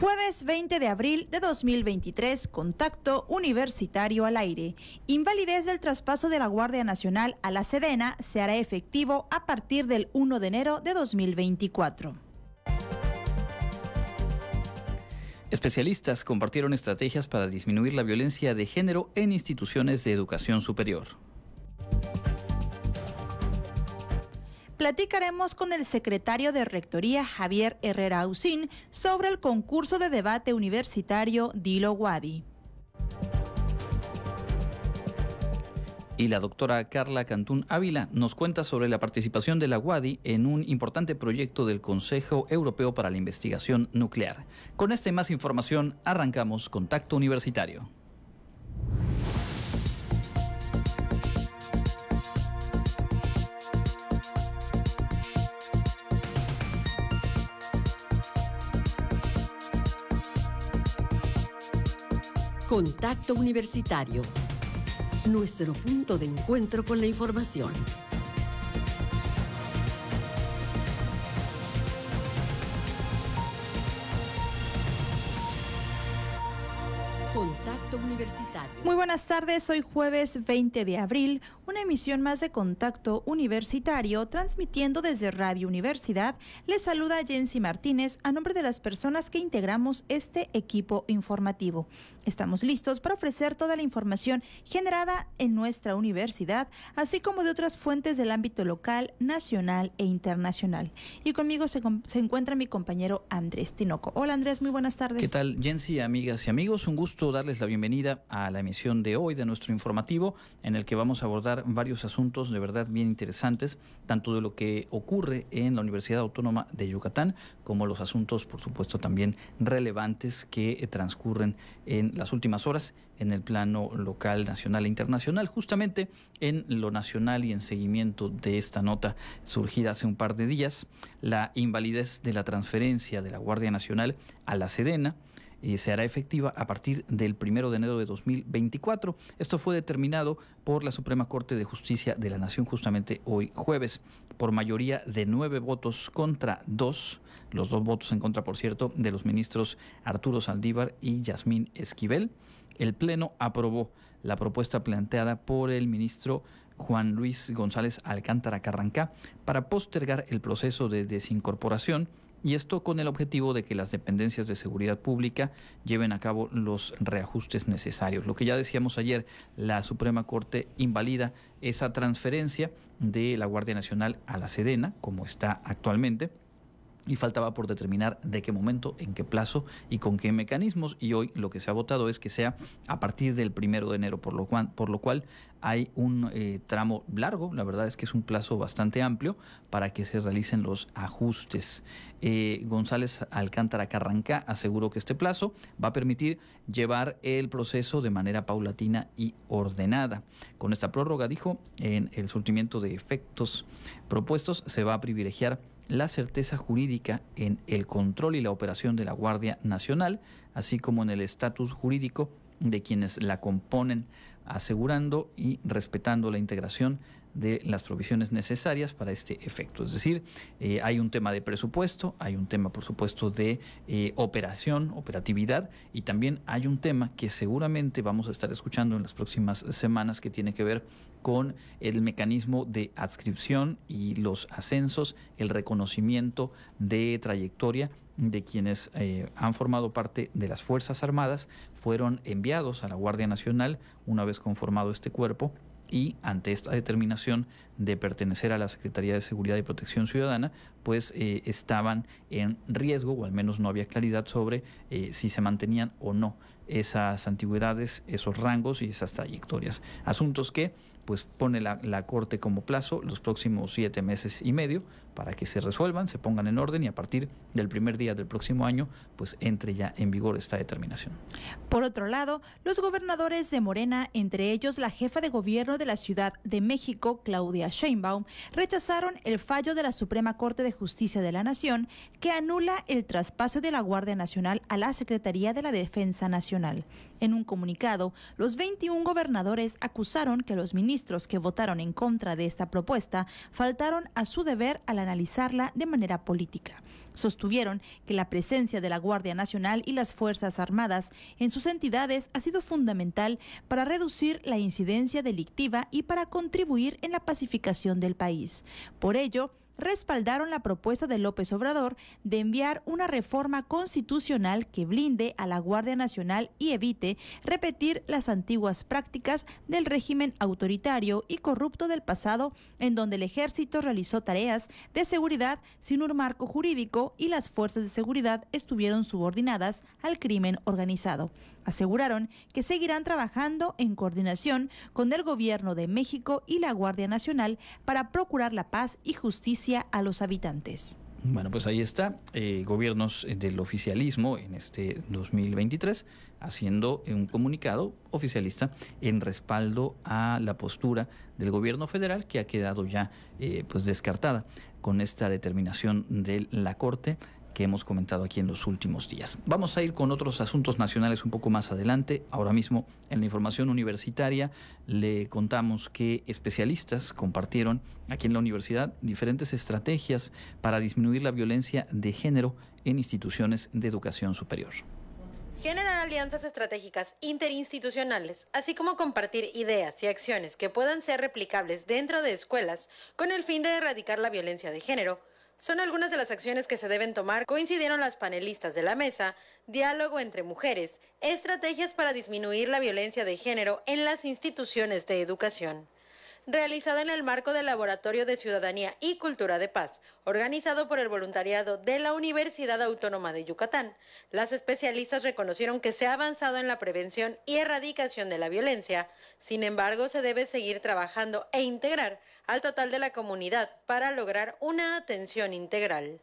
Jueves 20 de abril de 2023, contacto universitario al aire. Invalidez del traspaso de la Guardia Nacional a la Sedena se hará efectivo a partir del 1 de enero de 2024. Especialistas compartieron estrategias para disminuir la violencia de género en instituciones de educación superior. Platicaremos con el secretario de Rectoría Javier Herrera Ausín sobre el concurso de debate universitario Dilo Wadi. Y la doctora Carla Cantún Ávila nos cuenta sobre la participación de la UADI en un importante proyecto del Consejo Europeo para la Investigación Nuclear. Con esta y más información, arrancamos Contacto Universitario. Contacto Universitario. Nuestro punto de encuentro con la información. Contacto Universitario. Muy buenas tardes, hoy jueves 20 de abril, una emisión más de Contacto Universitario, transmitiendo desde Radio Universidad. Les saluda Jensi Martínez a nombre de las personas que integramos este equipo informativo. Estamos listos para ofrecer toda la información generada en nuestra universidad, así como de otras fuentes del ámbito local, nacional e internacional. Y conmigo se, se encuentra mi compañero Andrés Tinoco. Hola Andrés, muy buenas tardes. ¿Qué tal, Jensi, amigas y amigos? Un gusto darles la bienvenida a la emisión de hoy de nuestro informativo, en el que vamos a abordar varios asuntos de verdad bien interesantes, tanto de lo que ocurre en la Universidad Autónoma de Yucatán, como los asuntos, por supuesto, también relevantes que transcurren en las últimas horas en el plano local, nacional e internacional. Justamente en lo nacional y en seguimiento de esta nota surgida hace un par de días, la invalidez de la transferencia de la Guardia Nacional a la Sedena y se hará efectiva a partir del primero de enero de 2024. Esto fue determinado por la Suprema Corte de Justicia de la Nación justamente hoy jueves, por mayoría de nueve votos contra dos, los dos votos en contra, por cierto, de los ministros Arturo Saldívar y Yasmín Esquivel. El Pleno aprobó la propuesta planteada por el ministro Juan Luis González Alcántara Carrancá para postergar el proceso de desincorporación y esto con el objetivo de que las dependencias de seguridad pública lleven a cabo los reajustes necesarios. Lo que ya decíamos ayer, la Suprema Corte invalida esa transferencia de la Guardia Nacional a la Sedena, como está actualmente y faltaba por determinar de qué momento, en qué plazo y con qué mecanismos. Y hoy lo que se ha votado es que sea a partir del primero de enero, por lo cual, hay un eh, tramo largo, la verdad es que es un plazo bastante amplio para que se realicen los ajustes. Eh, González Alcántara Carranca aseguró que este plazo va a permitir llevar el proceso de manera paulatina y ordenada. Con esta prórroga, dijo, en el surtimiento de efectos propuestos se va a privilegiar la certeza jurídica en el control y la operación de la Guardia Nacional, así como en el estatus jurídico de quienes la componen, asegurando y respetando la integración de las provisiones necesarias para este efecto. Es decir, eh, hay un tema de presupuesto, hay un tema, por supuesto, de eh, operación, operatividad, y también hay un tema que seguramente vamos a estar escuchando en las próximas semanas que tiene que ver con el mecanismo de adscripción y los ascensos, el reconocimiento de trayectoria de quienes eh, han formado parte de las Fuerzas Armadas, fueron enviados a la Guardia Nacional una vez conformado este cuerpo y ante esta determinación de pertenecer a la Secretaría de Seguridad y Protección Ciudadana, pues eh, estaban en riesgo, o al menos no había claridad sobre eh, si se mantenían o no esas antigüedades, esos rangos y esas trayectorias. Asuntos que pues pone la, la, Corte como plazo los próximos siete meses y medio para que se resuelvan, se pongan en orden y a partir del primer día del próximo año pues entre ya en vigor esta determinación. Por otro lado, los gobernadores de Morena, entre ellos la jefa de gobierno de la Ciudad de México, Claudia Sheinbaum, rechazaron el fallo de la Suprema Corte de Justicia de la Nación que anula el traspaso de la Guardia Nacional a la Secretaría de la Defensa Nacional. En un comunicado, los 21 gobernadores acusaron que los ministros que votaron en contra de esta propuesta faltaron a su deber al analizarla de manera política. Sostuvieron que la presencia de la Guardia Nacional y las Fuerzas Armadas en sus entidades ha sido fundamental para reducir la incidencia delictiva y para contribuir en la pacificación del país. Por ello, respaldaron la propuesta de López Obrador de enviar una reforma constitucional que blinde a la Guardia Nacional y evite repetir las antiguas prácticas del régimen autoritario y corrupto del pasado, en donde el ejército realizó tareas de seguridad sin un marco jurídico y las fuerzas de seguridad estuvieron subordinadas al crimen organizado aseguraron que seguirán trabajando en coordinación con el Gobierno de México y la Guardia Nacional para procurar la paz y justicia a los habitantes. Bueno, pues ahí está, eh, gobiernos del oficialismo en este 2023 haciendo un comunicado oficialista en respaldo a la postura del gobierno federal que ha quedado ya eh, pues descartada con esta determinación de la Corte que hemos comentado aquí en los últimos días. Vamos a ir con otros asuntos nacionales un poco más adelante. Ahora mismo en la información universitaria le contamos que especialistas compartieron aquí en la universidad diferentes estrategias para disminuir la violencia de género en instituciones de educación superior generar alianzas estratégicas interinstitucionales, así como compartir ideas y acciones que puedan ser replicables dentro de escuelas con el fin de erradicar la violencia de género, son algunas de las acciones que se deben tomar, coincidieron las panelistas de la mesa, diálogo entre mujeres, estrategias para disminuir la violencia de género en las instituciones de educación realizada en el marco del Laboratorio de Ciudadanía y Cultura de Paz, organizado por el voluntariado de la Universidad Autónoma de Yucatán. Las especialistas reconocieron que se ha avanzado en la prevención y erradicación de la violencia. Sin embargo, se debe seguir trabajando e integrar al total de la comunidad para lograr una atención integral.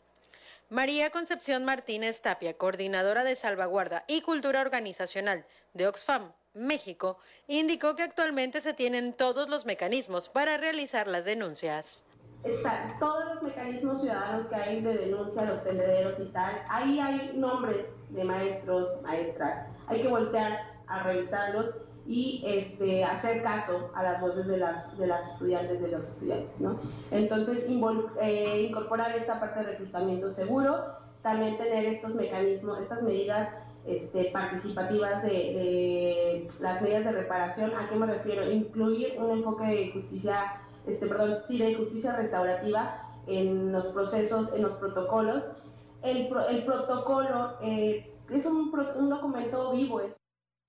María Concepción Martínez Tapia, coordinadora de salvaguarda y cultura organizacional de Oxfam, México, indicó que actualmente se tienen todos los mecanismos para realizar las denuncias. Están todos los mecanismos ciudadanos que hay de denuncia, los tendederos y tal. Ahí hay nombres de maestros, maestras. Hay que voltear a revisarlos y este, hacer caso a las voces de las, de las estudiantes, de los estudiantes. ¿no? Entonces, eh, incorporar esta parte de reclutamiento seguro, también tener estos mecanismos, estas medidas este, participativas de, las medidas de reparación. ¿A qué me refiero? Incluir un enfoque de justicia, este, perdón, sí, de justicia restaurativa en los procesos, en los protocolos. El, el protocolo eh, es un, un, documento vivo.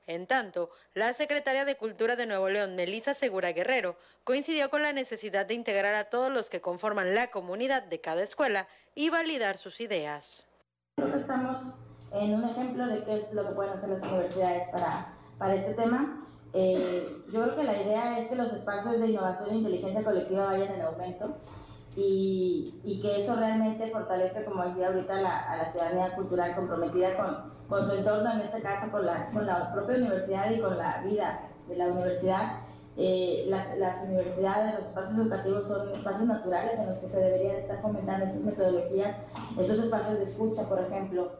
En tanto, la secretaria de Cultura de Nuevo León, Melissa Segura Guerrero, coincidió con la necesidad de integrar a todos los que conforman la comunidad de cada escuela y validar sus ideas. Estamos en un ejemplo de qué es lo que pueden hacer las universidades para, para este tema. Eh, yo creo que la idea es que los espacios de innovación e inteligencia colectiva vayan en aumento y, y que eso realmente fortalezca, como decía ahorita, la, a la ciudadanía cultural comprometida con, con, su entorno, en este caso con la, con la propia universidad y con la vida de la universidad. Eh, las, las, universidades, los espacios educativos son espacios naturales en los que se deberían estar fomentando estas metodologías, estos espacios de escucha, por ejemplo,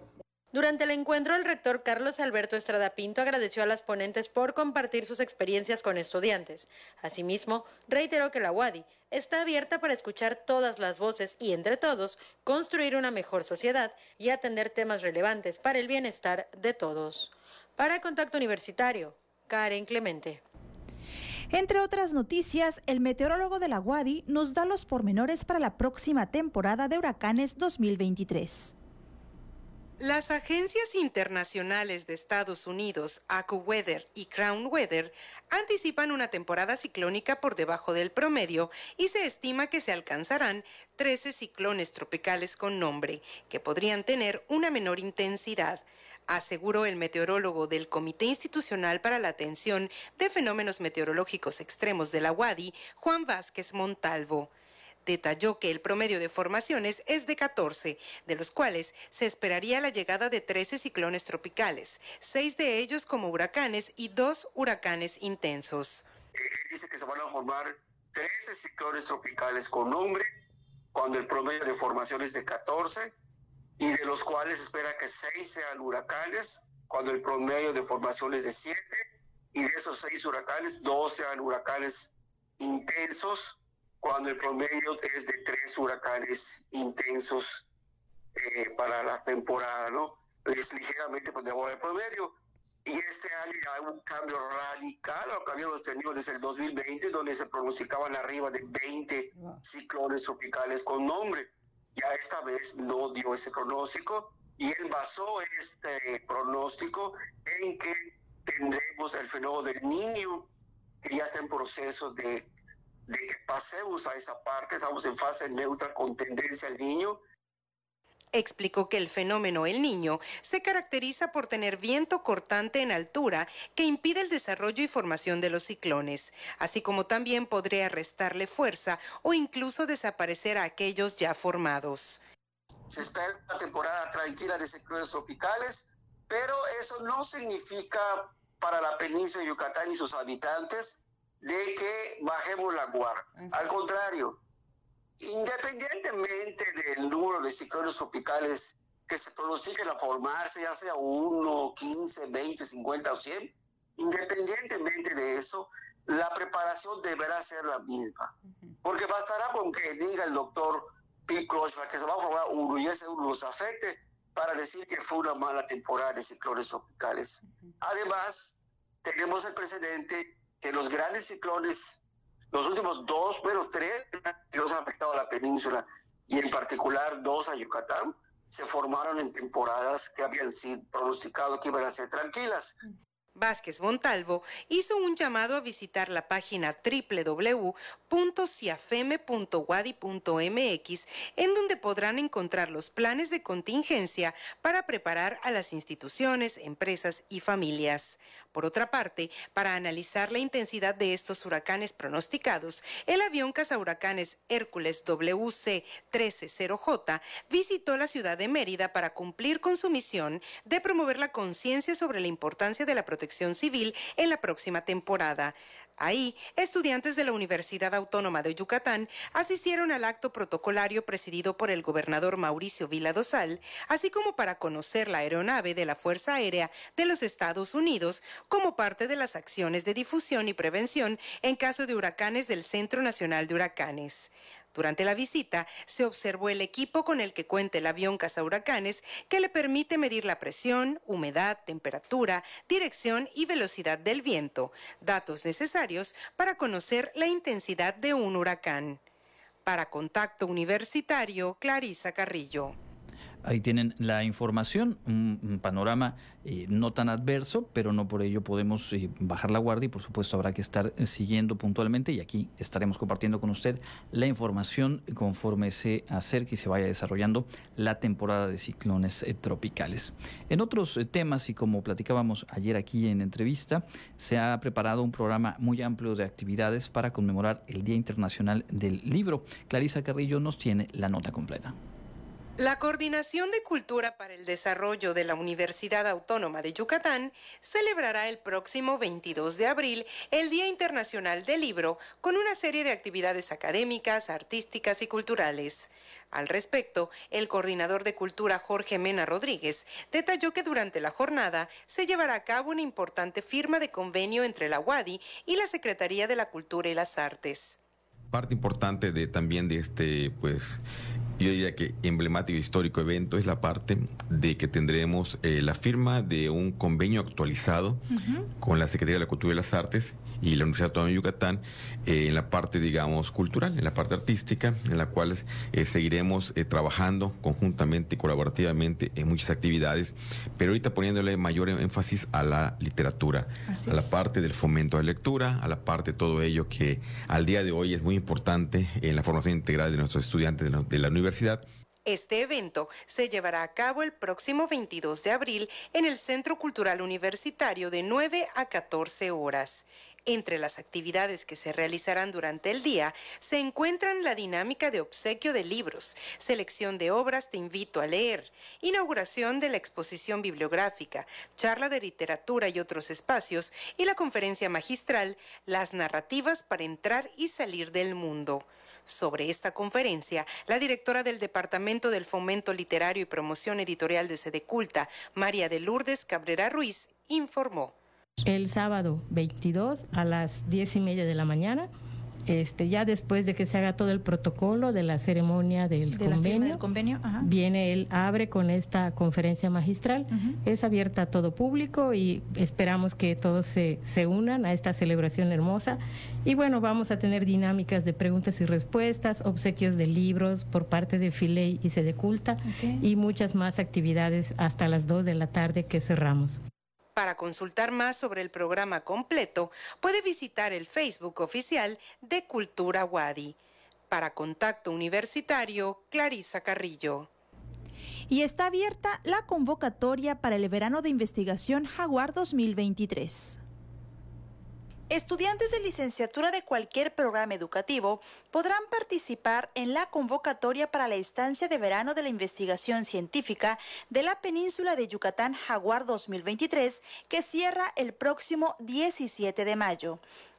durante el encuentro, el rector Carlos Alberto Estrada Pinto agradeció a las ponentes por compartir sus experiencias con estudiantes. Asimismo, reiteró que la UADI está abierta para escuchar todas las voces y, entre todos, construir una mejor sociedad y atender temas relevantes para el bienestar de todos. Para Contacto Universitario, Karen Clemente. Entre otras noticias, el meteorólogo de la UADI nos da los pormenores para la próxima temporada de huracanes 2023. Las agencias internacionales de Estados Unidos, AccuWeather y Crown Weather, anticipan una temporada ciclónica por debajo del promedio y se estima que se alcanzarán 13 ciclones tropicales con nombre, que podrían tener una menor intensidad aseguró el meteorólogo del Comité Institucional para la Atención de Fenómenos Meteorológicos Extremos de la UADI, Juan Vázquez Montalvo detalló que el promedio de formaciones es de 14, de los cuales se esperaría la llegada de 13 ciclones tropicales, seis de ellos como huracanes y dos huracanes intensos. dice que se van a formar 13 ciclones tropicales con nombre, cuando el promedio de formación es de 14, y de los cuales espera que 6 sean huracanes, cuando el promedio de formación es de 7, y de esos 6 huracanes, 2 sean huracanes intensos, cuando el promedio es de tres huracanes intensos eh, para la temporada, ¿no? Es ligeramente por debajo del promedio. Y este año hay un cambio radical a lo que habíamos tenido desde el 2020, donde se pronosticaban arriba de 20 ciclones tropicales con nombre. Ya esta vez no dio ese pronóstico y él basó este pronóstico en que tendremos el fenómeno del niño, que ya está en proceso de, de que pasemos a esa parte, estamos en fase neutra con tendencia al niño, explicó que el fenómeno El Niño se caracteriza por tener viento cortante en altura que impide el desarrollo y formación de los ciclones, así como también podría restarle fuerza o incluso desaparecer a aquellos ya formados. Se espera una temporada tranquila de ciclones tropicales, pero eso no significa para la península de Yucatán y sus habitantes de que bajemos la guardia. Al contrario, Independientemente del número de ciclones tropicales que se pronostiquen a formarse, ya sea 1, 15, 20, 50 o 100, independientemente de eso, la preparación deberá ser la misma. Porque bastará con que diga el doctor Pete que se va a formar uno y ese uno los afecte para decir que fue una mala temporada de ciclones tropicales. Además, tenemos el precedente que los grandes ciclones los últimos dos, bueno, tres que nos han afectado a la península y en particular dos a Yucatán, se formaron en temporadas que habían sido pronosticado que iban a ser tranquilas. Vázquez Montalvo hizo un llamado a visitar la página www.ciafeme.wadi.mx en donde podrán encontrar los planes de contingencia para preparar a las instituciones, empresas y familias. Por otra parte, para analizar la intensidad de estos huracanes pronosticados, el avión cazahuracanes Hércules WC-130J visitó la ciudad de Mérida para cumplir con su misión de promover la conciencia sobre la importancia de la protección civil en la próxima temporada. Ahí, estudiantes de la Universidad Autónoma de Yucatán asistieron al acto protocolario presidido por el gobernador Mauricio Vila Dosal, así como para conocer la aeronave de la Fuerza Aérea de los Estados Unidos como parte de las acciones de difusión y prevención en caso de huracanes del Centro Nacional de Huracanes. Durante la visita se observó el equipo con el que cuenta el avión huracanes que le permite medir la presión, humedad, temperatura, dirección y velocidad del viento, datos necesarios para conocer la intensidad de un huracán. Para Contacto Universitario, Clarisa Carrillo. Ahí tienen la información, un, panorama eh, no tan adverso, pero no por ello podemos eh, bajar la guardia y por supuesto habrá que estar eh, siguiendo puntualmente y aquí estaremos compartiendo con usted la información conforme se acerque y se vaya desarrollando la temporada de ciclones tropicales. En otros temas y como platicábamos ayer aquí en entrevista, se ha preparado un programa muy amplio de actividades para conmemorar el Día Internacional del Libro. Clarisa Carrillo nos tiene la nota completa. La Coordinación de Cultura para el Desarrollo de la Universidad Autónoma de Yucatán celebrará el próximo 22 de abril el Día Internacional del Libro con una serie de actividades académicas, artísticas y culturales. Al respecto, el coordinador de cultura Jorge Mena Rodríguez detalló que durante la jornada se llevará a cabo una importante firma de convenio entre la UADI y la Secretaría de la Cultura y las Artes. Parte importante de también de este pues yo diría que emblemático histórico evento es la parte de que tendremos eh, la firma de un convenio actualizado con la Secretaría de la Cultura y las Artes y la Universidad Autónoma de Yucatán eh, en la parte, digamos, cultural, en la parte artística, en la cual eh, seguiremos trabajando conjuntamente y colaborativamente en muchas actividades, pero ahorita poniéndole mayor énfasis a la literatura, a la parte del fomento de lectura, a la parte de todo ello que al día de hoy es muy importante en la formación integral de nuestros estudiantes de la universidad este evento se llevará a cabo el próximo 22 de abril en el Centro Cultural Universitario de 9 a 14 horas. Entre las actividades que se realizarán durante el día se encuentran la dinámica de obsequio de libros, selección de obras Te invito a leer, inauguración de la exposición bibliográfica, charla de literatura y otros espacios y la conferencia magistral Las narrativas para entrar y salir del mundo. Sobre esta conferencia, la directora del Departamento del Fomento Literario y Promoción Editorial de Sede Culta, María de Lourdes Cabrera Ruiz, informó. El sábado 22 a las 10 y media de la mañana este, ya después de que se haga todo el protocolo de la ceremonia del convenio, convenio viene él abre con esta conferencia magistral. Es abierta a todo público y esperamos que todos se, se unan a esta celebración hermosa. Y bueno, vamos a tener dinámicas de preguntas y respuestas, obsequios de libros por parte de Filey y Sedeculta y muchas más actividades hasta las 2 de la tarde que cerramos. Para consultar más sobre el programa completo, puede visitar el Facebook oficial de Cultura Wadi. Para Contacto Universitario, Clarisa Carrillo. Y está abierta la convocatoria para el verano de investigación Jaguar 2023. Estudiantes de licenciatura de cualquier programa educativo podrán participar en la convocatoria para la estancia de verano de la investigación científica de la península de Yucatán Jaguar 2023 que cierra el próximo 17 de mayo.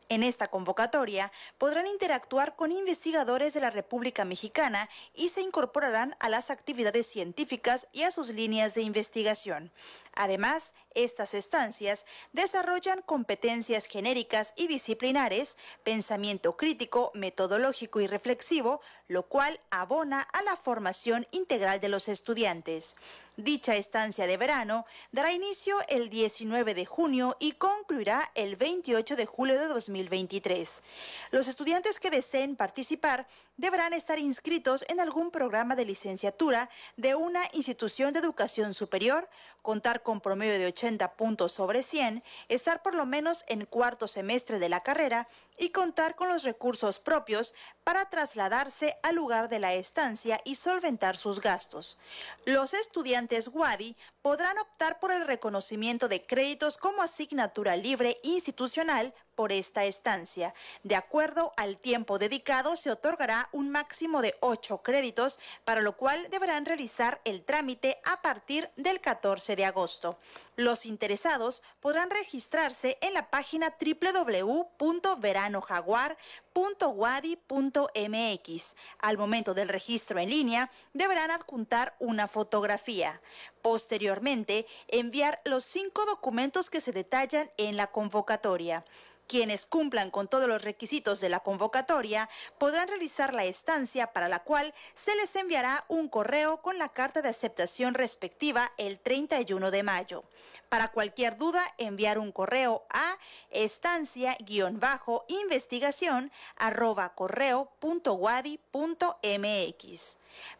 En esta convocatoria podrán interactuar con investigadores de la República Mexicana y se incorporarán a las actividades científicas y a sus líneas de investigación. Además, estas estancias desarrollan competencias genéricas y disciplinares, pensamiento crítico, metodológico y reflexivo, lo cual abona a la formación integral de los estudiantes. Dicha estancia de verano dará inicio el 19 de junio y concluirá el 28 de julio de 2023. Los estudiantes que deseen participar deberán estar inscritos en algún programa de licenciatura de una institución de educación superior, contar con promedio de 80 puntos sobre 100, estar por lo menos en cuarto semestre de la carrera y contar con los recursos propios para trasladarse al lugar de la estancia y solventar sus gastos. Los estudiantes WADI podrán optar por el reconocimiento de créditos como asignatura libre institucional por esta estancia. De acuerdo al tiempo dedicado, se otorgará un máximo de ocho créditos, para lo cual deberán realizar el trámite a partir del 14 de agosto. Los interesados podrán registrarse en la página www.veranojaguar.wadi.mx. Al momento del registro en línea, deberán adjuntar una fotografía. Posteriormente, enviar los cinco documentos que se detallan en la convocatoria. Quienes cumplan con todos los requisitos de la convocatoria podrán realizar la estancia para la cual se les enviará un correo con la carta de aceptación respectiva el 31 de mayo. Para cualquier duda, enviar un correo a estancia-investigación arroba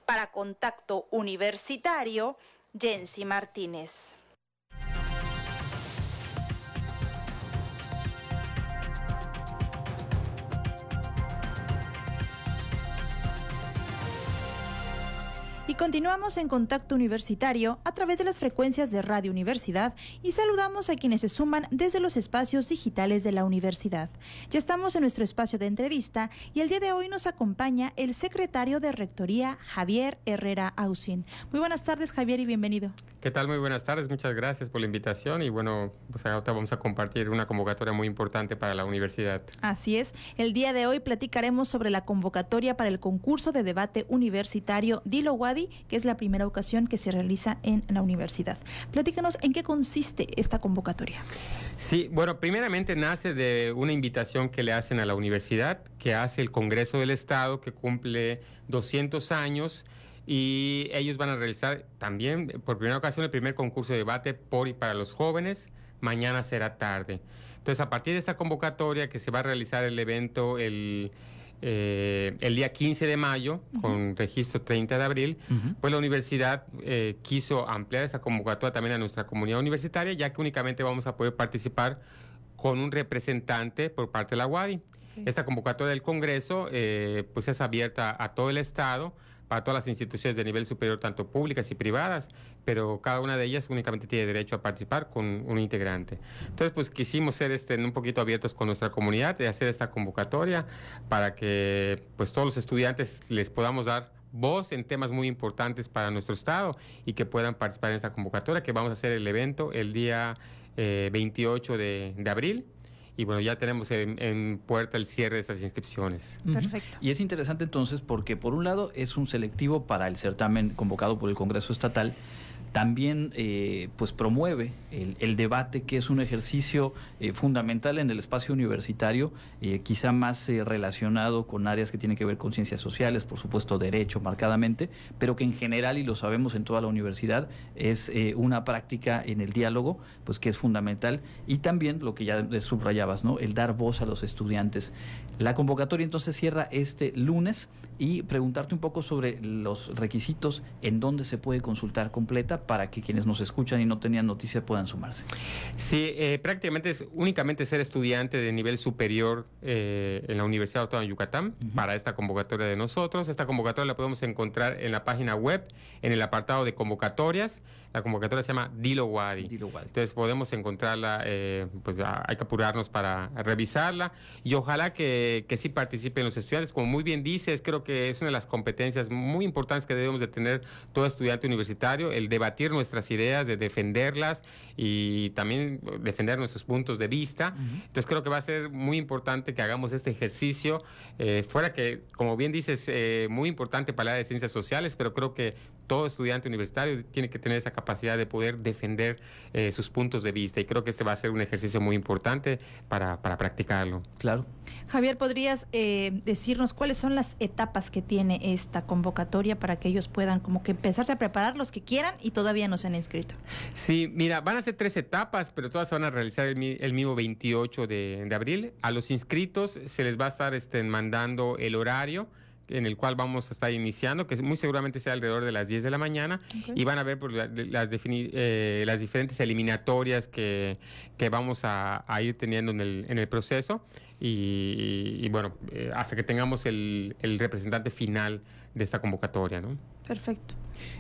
Para contacto universitario, Jensi Martínez. Continuamos en contacto universitario a través de las frecuencias de Radio Universidad y saludamos a quienes se suman desde los espacios digitales de la universidad. Ya estamos en nuestro espacio de entrevista y el día de hoy nos acompaña el secretario de Rectoría, Javier Herrera Ausin. Muy buenas tardes, Javier, y bienvenido. ¿Qué tal? Muy buenas tardes, muchas gracias por la invitación y bueno, pues ahora vamos a compartir una convocatoria muy importante para la universidad. Así es, el día de hoy platicaremos sobre la convocatoria para el concurso de debate universitario Dilo Wadi, que es la primera ocasión que se realiza en la universidad. Platícanos en qué consiste esta convocatoria. Sí, bueno, primeramente nace de una invitación que le hacen a la universidad, que hace el Congreso del Estado, que cumple 200 años y ellos van a realizar también por primera ocasión el primer concurso de debate por y para los jóvenes. Mañana será tarde. Entonces, a partir de esta convocatoria que se va a realizar el evento el, eh, el día 15 de mayo, con registro 30 de abril, pues la universidad eh, quiso ampliar esa convocatoria también a nuestra comunidad universitaria, ya que únicamente vamos a poder participar con un representante por parte de la UADI. Esta convocatoria del Congreso eh, pues es abierta a todo el Estado para todas las instituciones de nivel superior, tanto públicas y privadas, pero cada una de ellas únicamente tiene derecho a participar con un integrante. Entonces, pues quisimos ser este, un poquito abiertos con nuestra comunidad y hacer esta convocatoria para que pues todos los estudiantes les podamos dar voz en temas muy importantes para nuestro estado y que puedan participar en esta convocatoria, que vamos a hacer el evento el día 28 eh, de abril y bueno, ya tenemos en, puerta el cierre de esas inscripciones. Perfecto. Y es interesante entonces porque por un lado es un selectivo para el certamen convocado por el Congreso Estatal, también eh, pues promueve el, debate, que es un ejercicio eh, fundamental en el espacio universitario, eh, quizá más relacionado con áreas que tienen que ver con ciencias sociales, por supuesto derecho marcadamente, pero que en general, y lo sabemos en toda la universidad, es una práctica en el diálogo, pues que es fundamental, y también lo que ya subrayabas, ¿no? El dar voz a los estudiantes. La convocatoria entonces cierra este lunes y preguntarte un poco sobre los requisitos en dónde se puede consultar completa para que quienes nos escuchan y no tenían noticia puedan sumarse. Sí, eh, prácticamente es únicamente ser estudiante de nivel superior eh, en la Universidad Autónoma de Yucatán para esta convocatoria de nosotros. Esta convocatoria la podemos encontrar en la página web, en el apartado de convocatorias. La convocatoria se llama Dilo Wadi. Entonces podemos encontrarla, eh, pues hay que apurarnos para revisarla y ojalá que, que sí participen los estudiantes. Como muy bien dices, creo que es una de las competencias muy importantes que debemos de tener todo estudiante universitario, el debatir nuestras ideas, de defenderlas y también defender nuestros puntos de vista. Entonces creo que va a ser muy importante que hagamos este ejercicio, eh, fuera que, como bien dices, eh, muy importante para la de ciencias sociales, pero creo que todo estudiante universitario tiene que tener esa capacidad de poder defender eh, sus puntos de vista y creo que este va a ser un ejercicio muy importante para, para practicarlo. Claro. Javier, ¿podrías eh, decirnos cuáles son las etapas que tiene esta convocatoria para que ellos puedan como que empezarse a preparar los que quieran y todavía no se han inscrito? Sí, mira, van a ser tres etapas, pero todas se van a realizar el, mismo 28 de, de, abril. A los inscritos se les va a estar este, mandando el horario en el cual vamos a estar iniciando, que muy seguramente sea alrededor de las 10 de la mañana, y van a ver pues, las, eh, las diferentes eliminatorias que, que vamos a, ir teniendo en el, en el proceso, y, bueno, eh, hasta que tengamos el, el representante final de esta convocatoria. ¿no? Perfecto.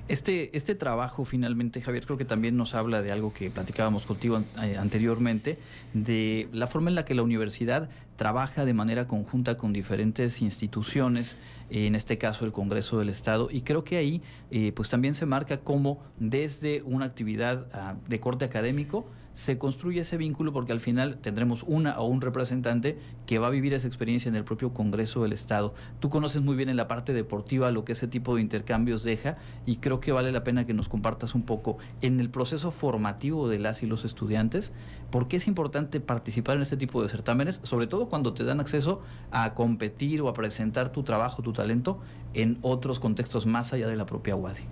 Este, este trabajo finalmente, Javier, creo que también nos habla de algo que platicábamos contigo eh, anteriormente, de la forma en la que la universidad trabaja de manera conjunta con diferentes instituciones, en este caso el Congreso del Estado, y creo que ahí eh, pues también se marca cómo desde una actividad ah, de corte académico, se construye ese vínculo porque al final tendremos una o un representante que va a vivir esa experiencia en el propio Congreso del Estado. Tú conoces muy bien en la parte deportiva lo que ese tipo de intercambios deja y creo que vale la pena que nos compartas un poco en el proceso formativo de las y los estudiantes, por qué es importante participar en este tipo de certámenes, sobre todo cuando te dan acceso a competir o a presentar tu trabajo, tu talento en otros contextos más allá de la propia UADI.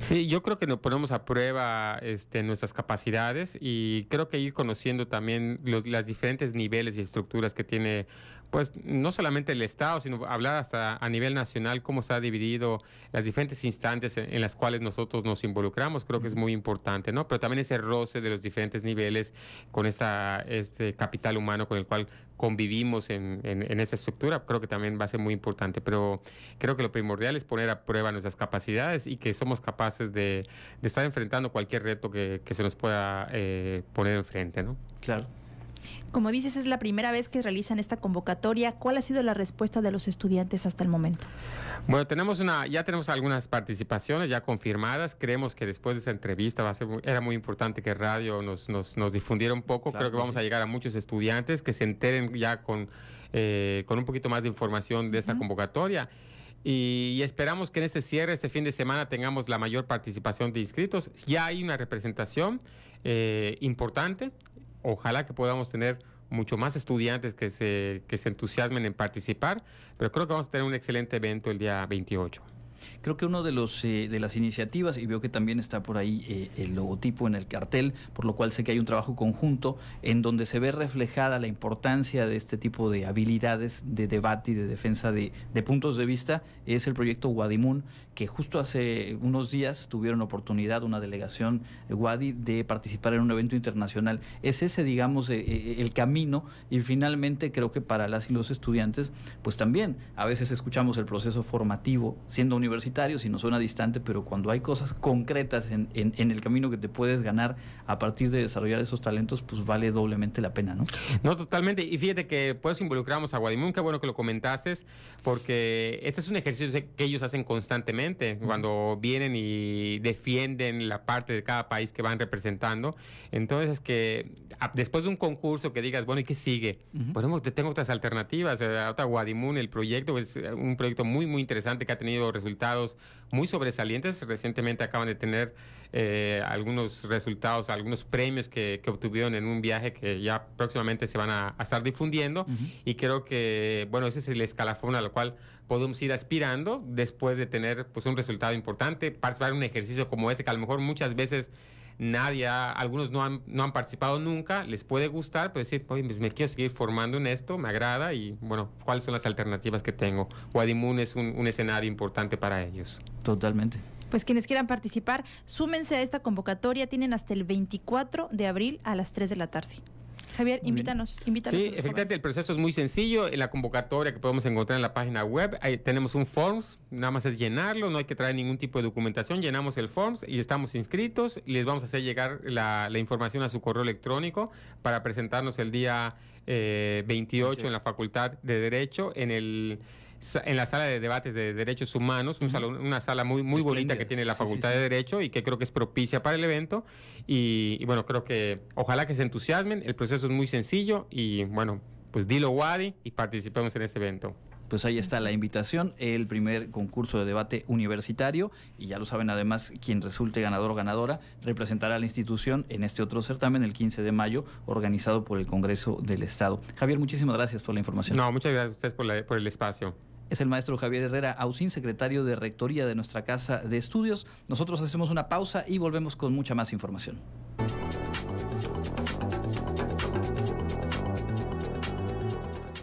Sí, yo creo que nos ponemos a prueba este, nuestras capacidades y creo que ir conociendo también los las diferentes niveles y estructuras que tiene pues no solamente el Estado, sino hablar hasta a nivel nacional cómo está dividido las diferentes instancias en, las cuales nosotros nos involucramos, creo que es muy importante, ¿no? Pero también ese roce de los diferentes niveles con esta, este capital humano con el cual convivimos en, esta estructura, creo que también va a ser muy importante, pero creo que lo primordial es poner a prueba nuestras capacidades y que somos capaces de, estar enfrentando cualquier reto que, se nos pueda eh, poner enfrente, ¿no? Claro. Como dices, es la primera vez que realizan esta convocatoria. ¿Cuál ha sido la respuesta de los estudiantes hasta el momento? Bueno, tenemos una, ya tenemos algunas participaciones ya confirmadas. Creemos que después de esa entrevista va a ser, era muy importante que radio nos, nos, difundiera un poco. Creo que vamos a llegar a muchos estudiantes que se enteren ya con, eh, con un poquito más de información de esta convocatoria. Y, esperamos que en este cierre, este fin de semana, tengamos la mayor participación de inscritos. Ya hay una representación eh, importante ojalá que podamos tener mucho más estudiantes que se, que se entusiasmen en participar, pero creo que vamos a tener un excelente evento el día 28. Creo que uno de los eh, de las iniciativas, y veo que también está por ahí eh, el logotipo en el cartel, por lo cual sé que hay un trabajo conjunto en donde se ve reflejada la importancia de este tipo de habilidades de debate y de defensa de, de puntos de vista, es el proyecto Guadimun, que justo hace unos días tuvieron oportunidad una delegación Wadi de participar en un evento internacional. Es ese, digamos, eh, el camino y finalmente creo que para las y los estudiantes, pues también a veces escuchamos el proceso formativo siendo universitarios y no suena distante, pero cuando hay cosas concretas en, en, el camino que te puedes ganar a partir de desarrollar esos talentos, pues vale doblemente la pena, ¿no? No, totalmente. Y fíjate que pues involucramos a Guadimun, qué bueno que lo comentaste, porque este es un ejercicio que ellos hacen constantemente cuando vienen y defienden la parte de cada país que van representando. Entonces, es que después de un concurso que digas, bueno, ¿y qué sigue? Uh tengo otras alternativas. Otra Guadimun, el proyecto es un proyecto muy, muy interesante que ha tenido resultados resultados muy sobresalientes. Recientemente acaban de tener eh, algunos resultados, algunos premios que, obtuvieron en un viaje que ya próximamente se van a, estar difundiendo. Y creo que, bueno, ese es el escalafón a lo cual podemos ir aspirando después de tener pues, un resultado importante, participar en un ejercicio como ese, que a lo mejor muchas veces nadie, algunos no han, no han participado nunca, les puede gustar, pero decir, pues me quiero seguir formando en esto, me agrada y bueno, ¿cuáles son las alternativas que tengo? Guadimun es un, un escenario importante para ellos. Totalmente. Pues quienes quieran participar, súmense a esta convocatoria, tienen hasta el 24 de abril a las 3 de la tarde. Javier, invítanos, invítanos. Sí, efectivamente el proceso es muy sencillo. En la convocatoria que podemos encontrar en la página web, ahí tenemos un forms, nada más es llenarlo, no hay que traer ningún tipo de documentación, llenamos el forms y estamos inscritos y les vamos a hacer llegar la, información a su correo electrónico para presentarnos el día 28 eh, en la Facultad de Derecho en el en la sala de debates de derechos humanos, una sala muy, muy bonita que tiene la Facultad de Derecho y que creo que es propicia para el evento. Y, bueno, creo que ojalá que se entusiasmen. El proceso es muy sencillo y bueno, pues dilo Wadi y participemos en este evento. Pues ahí está la invitación, el primer concurso de debate universitario y ya lo saben además quien resulte ganador o ganadora representará a la institución en este otro certamen el 15 de mayo organizado por el Congreso del Estado. Javier, muchísimas gracias por la información. No, muchas gracias a ustedes por, por el espacio es el maestro Javier Herrera Ausín, secretario de Rectoría de nuestra Casa de Estudios. Nosotros hacemos una pausa y volvemos con mucha más información.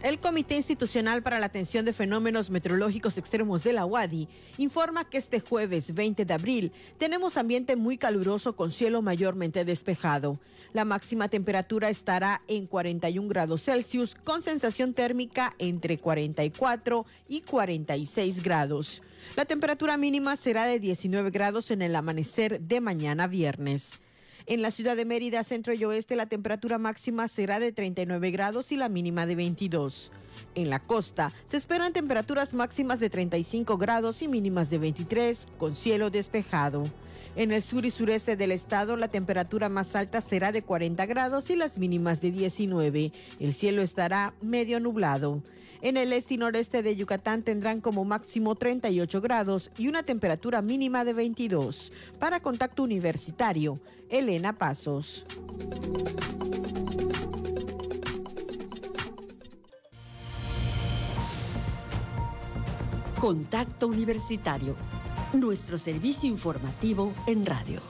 El Comité Institucional para la Atención de Fenómenos Meteorológicos Extremos de la UADI informa que este jueves 20 de abril tenemos ambiente muy caluroso con cielo mayormente despejado. La máxima temperatura estará en 41 grados Celsius con sensación térmica entre 44 y 46 grados. La temperatura mínima será de 19 grados en el amanecer de mañana viernes. En la ciudad de Mérida, centro y oeste, la temperatura máxima será de 39 grados y la mínima de 22. En la costa se esperan temperaturas máximas de 35 grados y mínimas de 23, con cielo despejado. En el sur y sureste del estado, la temperatura más alta será de 40 grados y las mínimas de 19. El cielo estará medio nublado. En el este y noreste de Yucatán tendrán como máximo 38 grados y una temperatura mínima de 22. Para Contacto Universitario, Elena Pasos. Contacto Universitario, nuestro servicio informativo en radio.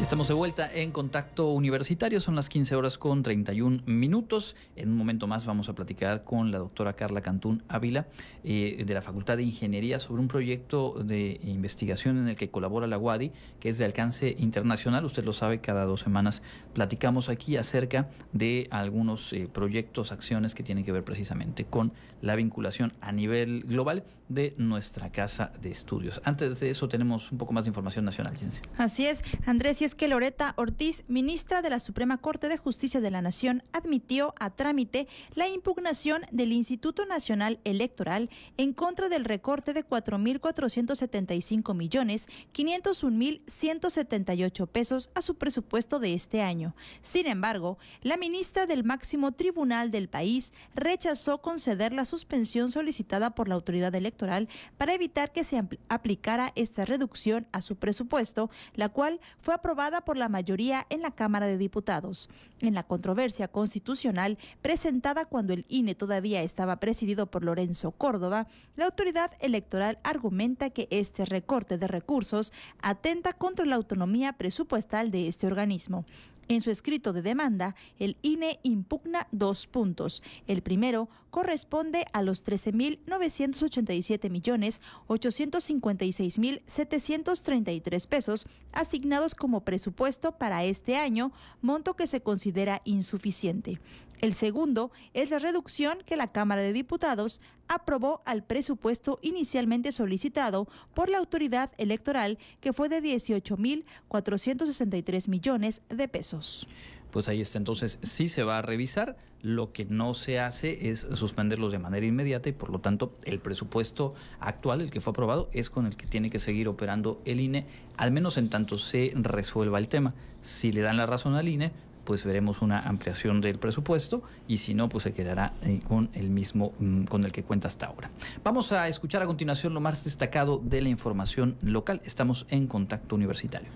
Estamos de vuelta en Contacto Universitario, son las 15 horas con 31 minutos. En un momento más vamos a platicar con la doctora Carla Cantún Ávila eh, de la Facultad de Ingeniería sobre un proyecto de investigación en el que colabora la UADI, que es de alcance internacional. Usted lo sabe, cada dos semanas platicamos aquí acerca de algunos eh, proyectos, acciones que tienen que ver precisamente con la vinculación a nivel global de nuestra casa de estudios. Antes de eso tenemos un poco más de información nacional, Así es, Andrés, y es que Loreta Ortiz, ministra de la Suprema Corte de Justicia de la Nación, admitió a trámite la impugnación del Instituto Nacional Electoral en contra del recorte de 4.475 millones 501 mil 178 pesos a su presupuesto de este año. Sin embargo, la ministra del máximo tribunal del país rechazó conceder la suspensión solicitada por la autoridad electoral para evitar que se aplicara esta reducción a su presupuesto, la cual fue aprobada por la mayoría en la Cámara de Diputados. En la controversia constitucional presentada cuando el INE todavía estaba presidido por Lorenzo Córdoba, la autoridad electoral argumenta que este recorte de recursos atenta contra la autonomía presupuestal de este organismo. En su escrito de demanda, el INE impugna dos puntos. El primero corresponde a los 13.987 millones 856 mil 733 pesos asignados como presupuesto para este año, monto que se considera insuficiente. El segundo es la reducción que la Cámara de Diputados aprobó al presupuesto inicialmente solicitado por la autoridad electoral, que fue de 18.463 millones de pesos. Pues ahí está, entonces sí se va a revisar, lo que no se hace es suspenderlos de manera inmediata y por lo tanto el presupuesto actual, el que fue aprobado, es con el que tiene que seguir operando el INE, al menos en tanto se resuelva el tema. Si le dan la razón al INE, pues veremos una ampliación del presupuesto y si no, pues se quedará eh, con el mismo mm, con el que cuenta hasta ahora. Vamos a escuchar a continuación lo más destacado de la información local. Estamos en contacto universitario.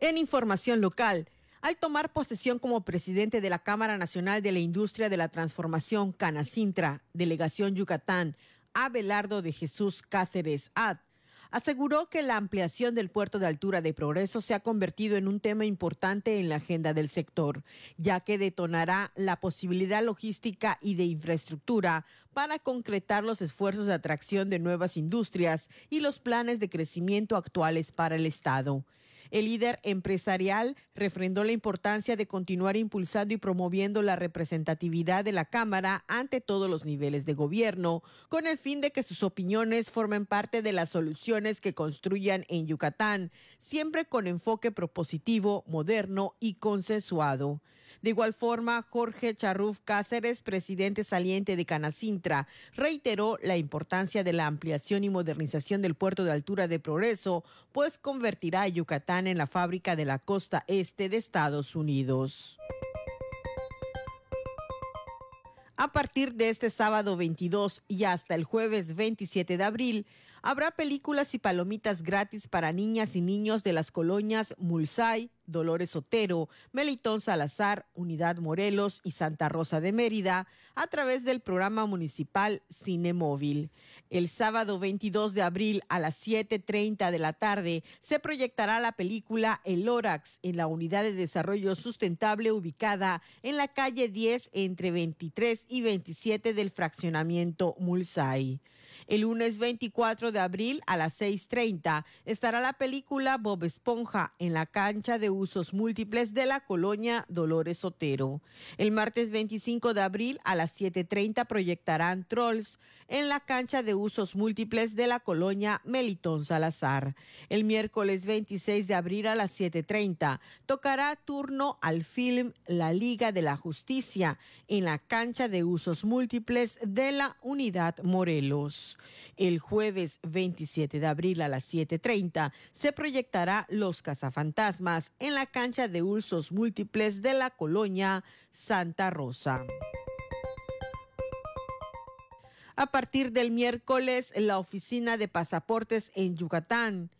En información local, al tomar posesión como presidente de la Cámara Nacional de la Industria de la Transformación Canacintra, Delegación Yucatán, Abelardo de Jesús Cáceres Ad, aseguró que la ampliación del puerto de altura de progreso se ha convertido en un tema importante en la agenda del sector, ya que detonará la posibilidad logística y de infraestructura para concretar los esfuerzos de atracción de nuevas industrias y los planes de crecimiento actuales para el Estado. El líder empresarial refrendó la importancia de continuar impulsando y promoviendo la representatividad de la Cámara ante todos los niveles de gobierno, con el fin de que sus opiniones formen parte de las soluciones que construyan en Yucatán, siempre con enfoque propositivo, moderno y consensuado. De igual forma, Jorge Charruf Cáceres, presidente saliente de Canacintra, reiteró la importancia de la ampliación y modernización del puerto de altura de Progreso, pues convertirá a Yucatán en la fábrica de la costa este de Estados Unidos. A partir de este sábado 22 y hasta el jueves 27 de abril, habrá películas y palomitas gratis para niñas y niños de las colonias Mulsay, Dolores Otero, Melitón Salazar, Unidad Morelos y Santa Rosa de Mérida a través del programa municipal Cine Móvil. El sábado 22 de abril a las 7.30 de la tarde se proyectará la película El Lorax en la Unidad de Desarrollo Sustentable ubicada en la calle 10 entre 23 y 27 del fraccionamiento Mulsay. El lunes 24 de abril a las 6.30 estará la película Bob Esponja en la cancha de usos múltiples de la colonia Dolores Otero. El martes 25 de abril a las 7.30 proyectarán Trolls en la cancha de usos múltiples de la colonia Melitón Salazar. El miércoles 26 de abril a las 7.30 tocará turno al film La Liga de la Justicia en la cancha de usos múltiples de la Unidad Morelos. El jueves 27 de abril a las 7.30 se proyectará Los Cazafantasmas en la cancha de usos múltiples de la colonia Santa Rosa. A partir del miércoles, la oficina de pasaportes en Yucatán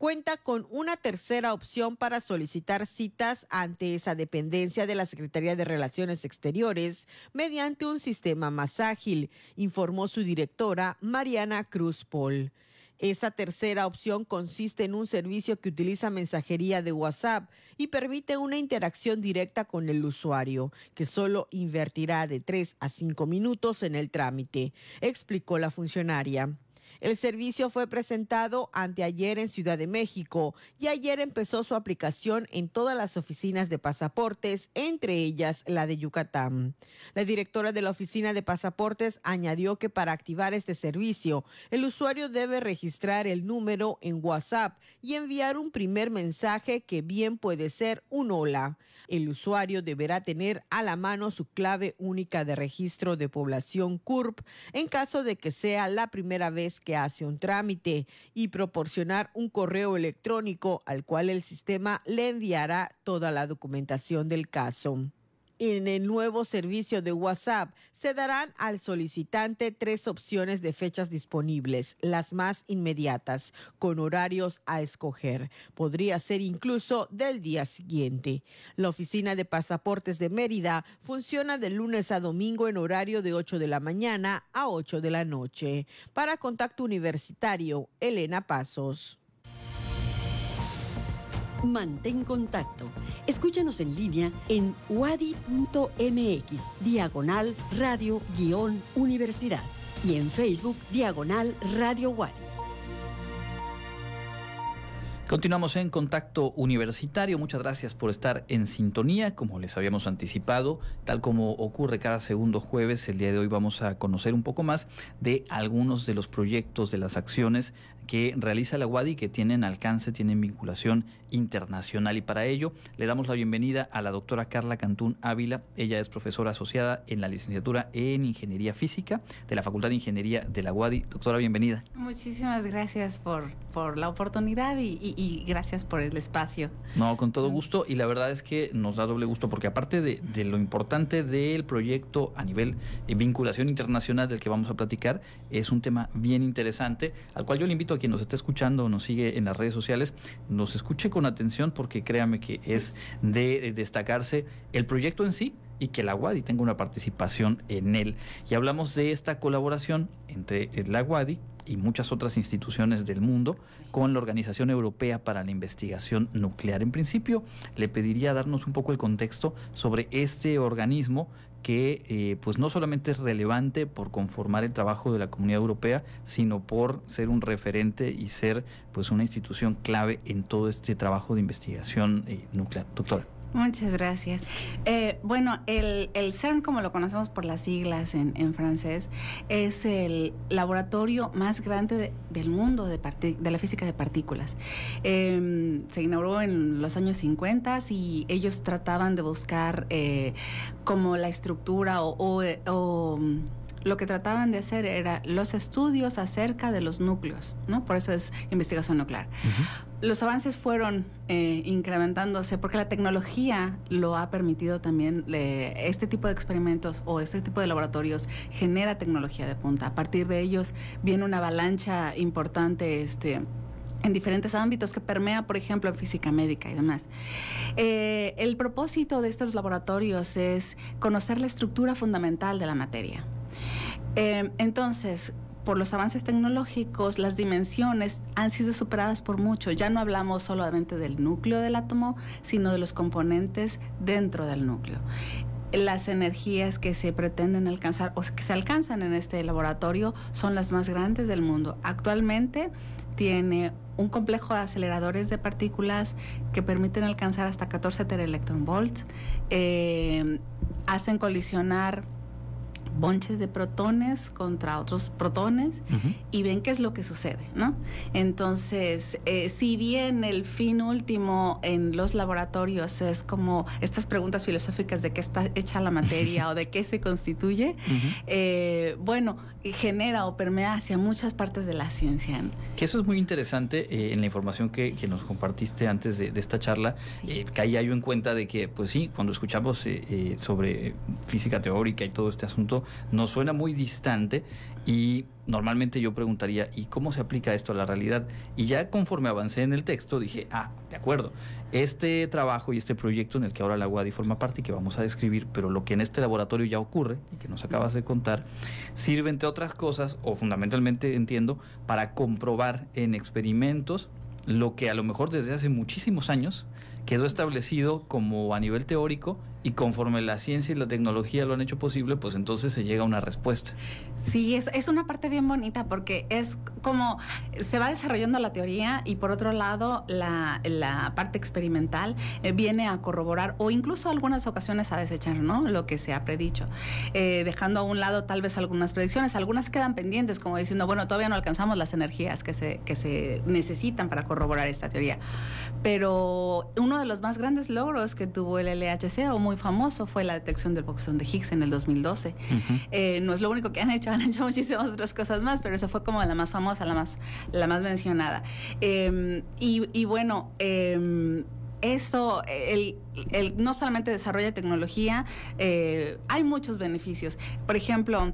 cuenta con una tercera opción para solicitar citas ante esa dependencia de la Secretaría de Relaciones Exteriores mediante un sistema más ágil, informó su directora Mariana Cruz Paul. Esa tercera opción consiste en un servicio que utiliza mensajería de WhatsApp y permite una interacción directa con el usuario, que solo invertirá de 3 a 5 minutos en el trámite, explicó la funcionaria. El servicio fue presentado anteayer en Ciudad de México y ayer empezó su aplicación en todas las oficinas de pasaportes, entre ellas la de Yucatán. La directora de la oficina de pasaportes añadió que para activar este servicio, el usuario debe registrar el número en WhatsApp y enviar un primer mensaje que bien puede ser un hola. El usuario deberá tener a la mano su clave única de registro de población CURP en caso de que sea la primera vez que hace un trámite y proporcionar un correo electrónico al cual el sistema le enviará toda la documentación del caso. En el nuevo servicio de WhatsApp se darán al solicitante tres opciones de fechas disponibles, las más inmediatas, con horarios a escoger. Podría ser incluso del día siguiente. La oficina de pasaportes de Mérida funciona de lunes a domingo en horario de 8 de la mañana a 8 de la noche. Para Contacto Universitario, Elena Pasos. Mantén contacto. Escúchanos en línea en wadi.mx, diagonal radio-universidad y en Facebook, diagonal radio Wadi. Continuamos en contacto universitario. Muchas gracias por estar en sintonía, como les habíamos anticipado, tal como ocurre cada segundo jueves. El día de hoy vamos a conocer un poco más de algunos de los proyectos, de las acciones que realiza la UADI que tienen alcance, tienen vinculación internacional. Y para ello le damos la bienvenida a la doctora Carla Cantún Ávila. Ella es profesora asociada en la licenciatura en Ingeniería Física de la Facultad de Ingeniería de la UADI. Doctora, bienvenida. Muchísimas gracias por, por la oportunidad y, gracias por el espacio. No, con todo gusto. Y la verdad es que nos da doble gusto porque aparte de, de lo importante del proyecto a nivel de vinculación internacional del que vamos a platicar, es un tema bien interesante al cual yo le invito a quien nos esté escuchando o nos sigue en las redes sociales, nos escuche con atención porque créame que es de destacarse el proyecto en sí y que la UADI tenga una participación en él. Y hablamos de esta colaboración entre la UADI y muchas otras instituciones del mundo con la Organización Europea para la Investigación Nuclear. En principio, le pediría darnos un poco el contexto sobre este organismo que eh, pues no solamente es relevante por conformar el trabajo de la Comunidad Europea, sino por ser un referente y ser pues una institución clave en todo este trabajo de investigación eh, nuclear. Doctora. Muchas gracias. Eh, bueno, el, CERN, como lo conocemos por las siglas en, francés, es el laboratorio más grande del mundo de, de, la física de partículas. Em, se inauguró en los años 50 y ellos trataban de buscar eh, como la estructura o, mm, lo que trataban de hacer era los estudios acerca de los núcleos, ¿no? Por eso es investigación nuclear los avances fueron eh, incrementándose porque la tecnología lo ha permitido también. este tipo de experimentos o este tipo de laboratorios genera tecnología de punta. A partir de ellos viene una avalancha importante. Este, en diferentes ámbitos que permea, por ejemplo, en física médica y demás. Eh, el propósito de estos laboratorios es conocer la estructura fundamental de la materia. Eh, entonces, por los avances tecnológicos, las dimensiones han sido superadas por mucho. Ya no hablamos solamente del núcleo del átomo, sino de los componentes dentro del núcleo. Las energías que se pretenden alcanzar o que se alcanzan en este laboratorio son las más grandes del mundo. Actualmente tiene un complejo de aceleradores de partículas que permiten alcanzar hasta 14 teraelectronvolts. Eh, hacen colisionar bonches de protones contra otros protones y ven qué es lo que sucede, ¿no? Entonces, eh, si bien el fin último en los laboratorios es como estas preguntas filosóficas de qué está hecha la materia o de qué se constituye, eh, bueno, genera o permea hacia muchas partes de la ciencia. Que eso es muy interesante eh, en la información que, nos compartiste antes de, esta charla, que ahí hay en cuenta de que, pues sí, cuando escuchamos sobre física teórica y todo este asunto, nos suena muy distante y normalmente yo preguntaría, ¿y cómo se aplica esto a la realidad? Y ya conforme avancé en el texto dije, ah, de acuerdo, este trabajo y este proyecto en el que ahora la UADI forma parte y que vamos a describir, pero lo que en este laboratorio ya ocurre y que nos acabas de contar, sirve entre otras cosas, o fundamentalmente entiendo, para comprobar en experimentos lo que a lo mejor desde hace muchísimos años quedó establecido como a nivel teórico y conforme la ciencia y la tecnología lo han hecho posible, pues entonces se llega a una respuesta. Sí, es, es una parte bien bonita porque es como se va desarrollando la teoría y por otro lado la, la parte experimental eh, viene a corroborar o incluso algunas ocasiones a desechar ¿no? lo que se ha predicho, eh, dejando a un lado tal vez algunas predicciones, algunas quedan pendientes como diciendo, bueno, todavía no alcanzamos las energías que se, que se necesitan para corroborar esta teoría. Pero uno de los más grandes logros que tuvo el LHC o muy famoso fue la detección del bosón de Higgs en el 2012. Eh, no es lo único que han hecho, han hecho muchísimas otras cosas más, pero esa fue como la más famosa, la más, la más mencionada. Em, y, bueno, eh, eso, el, no solamente desarrolla tecnología, eh, hay muchos beneficios. Por ejemplo,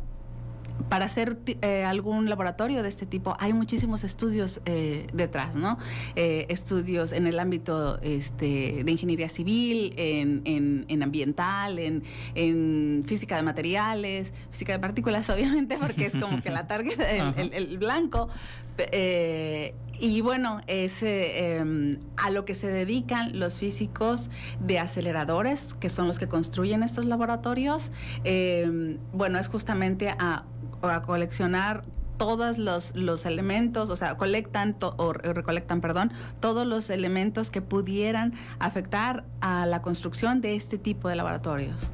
para hacer eh, algún laboratorio de este tipo hay muchísimos estudios eh, detrás, ¿no? Eh, estudios en el ámbito este, de ingeniería civil, en, ambiental, en, física de materiales, física de partículas, obviamente, porque es como que la target, el, blanco. Y bueno, es em, a lo que se dedican los físicos de aceleradores, que son los que construyen estos laboratorios. Em, bueno, es justamente a coleccionar todos los, los elementos, o sea, colectan o recolectan, perdón, todos los elementos que pudieran afectar a la construcción de este tipo de laboratorios.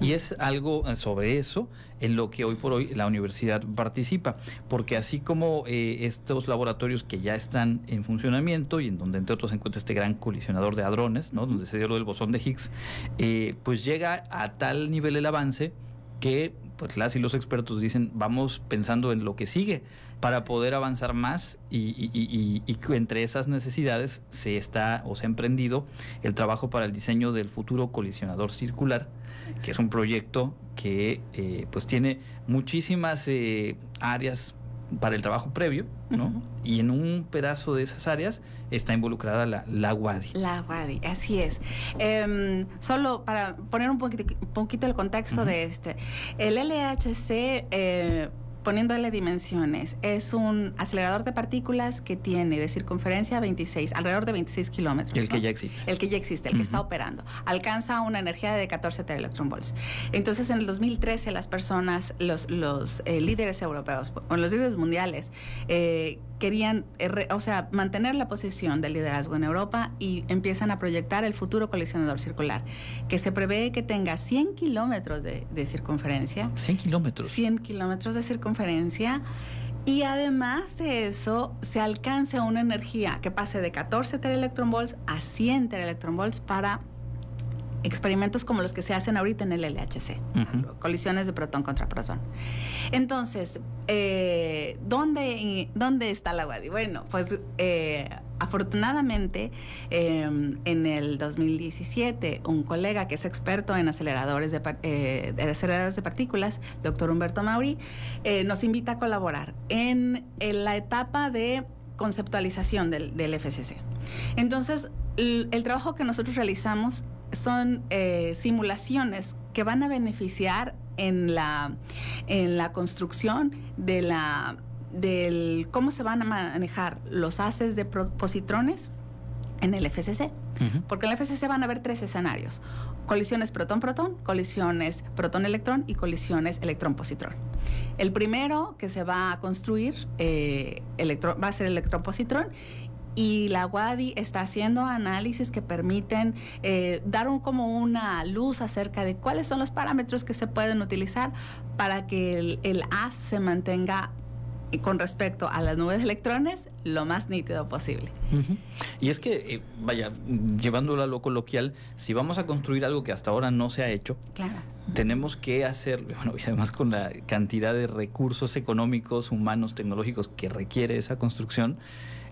Y es algo eh, sobre eso en lo que hoy por hoy la universidad participa, porque así como eh, estos laboratorios que ya están en funcionamiento y en donde entre otros se encuentra este gran colisionador de hadrones, ¿no? donde se dio lo del bosón de Higgs, eh, pues llega a tal nivel el avance que pues las y los expertos dicen, vamos pensando en lo que sigue para poder avanzar más y, entre esas necesidades se está o se ha emprendido el trabajo para el diseño del futuro colisionador circular, que es un proyecto que eh, pues tiene muchísimas eh, áreas para el trabajo previo, ¿no? Y en un pedazo de esas áreas está involucrada la, la WADI. La WADI, así es. Em, solo para poner un poquito, poquito el contexto de este, el LHC... Eh, poniéndole dimensiones, es un acelerador de partículas que tiene de circunferencia 26, alrededor de 26 kilómetros. El que ya existe. El que ya existe, el que está operando. Alcanza una energía de 14 volts. Entonces, en el 2013, las personas, los, los eh, líderes europeos, o los líderes mundiales, eh, querían, eh, o sea, mantener la posición del liderazgo en Europa y empiezan a proyectar el futuro colisionador circular, que se prevé que tenga 100 kilómetros de, circunferencia. 100 kilómetros. 100 kilómetros de circunferencia. Y además de eso, se alcance una energía que pase de 14 volts a 100 volts para experimentos como los que se hacen ahorita en el LHC, colisiones de protón contra protón. Entonces, eh, ¿dónde, ¿dónde está la WADI? Bueno, pues eh, afortunadamente em, en el 2017 un colega que es experto en aceleradores de, eh, aceleradores de partículas, doctor Humberto Mauri, nos invita a colaborar en, la etapa de conceptualización del, del FCC. Entonces, el trabajo que nosotros realizamos son eh, simulaciones que van a beneficiar en la, en la construcción de la del cómo se van a manejar los haces de positrones en el FCC. Porque en el FCC van a haber tres escenarios. Colisiones protón-protón, colisiones protón-electrón y colisiones electrón-positrón. El primero que se va a construir eh, va a ser electrón-positrón y la WADI está haciendo análisis que permiten eh, dar un, como una luz acerca de cuáles son los parámetros que se pueden utilizar para que el, el AS se mantenga con respecto a las nubes de electrones lo más nítido posible. Y es que, eh, vaya, llevándolo a lo coloquial, si vamos a construir algo que hasta ahora no se ha hecho, tenemos que hacer, bueno, y además con la cantidad de recursos económicos, humanos, tecnológicos que requiere esa construcción,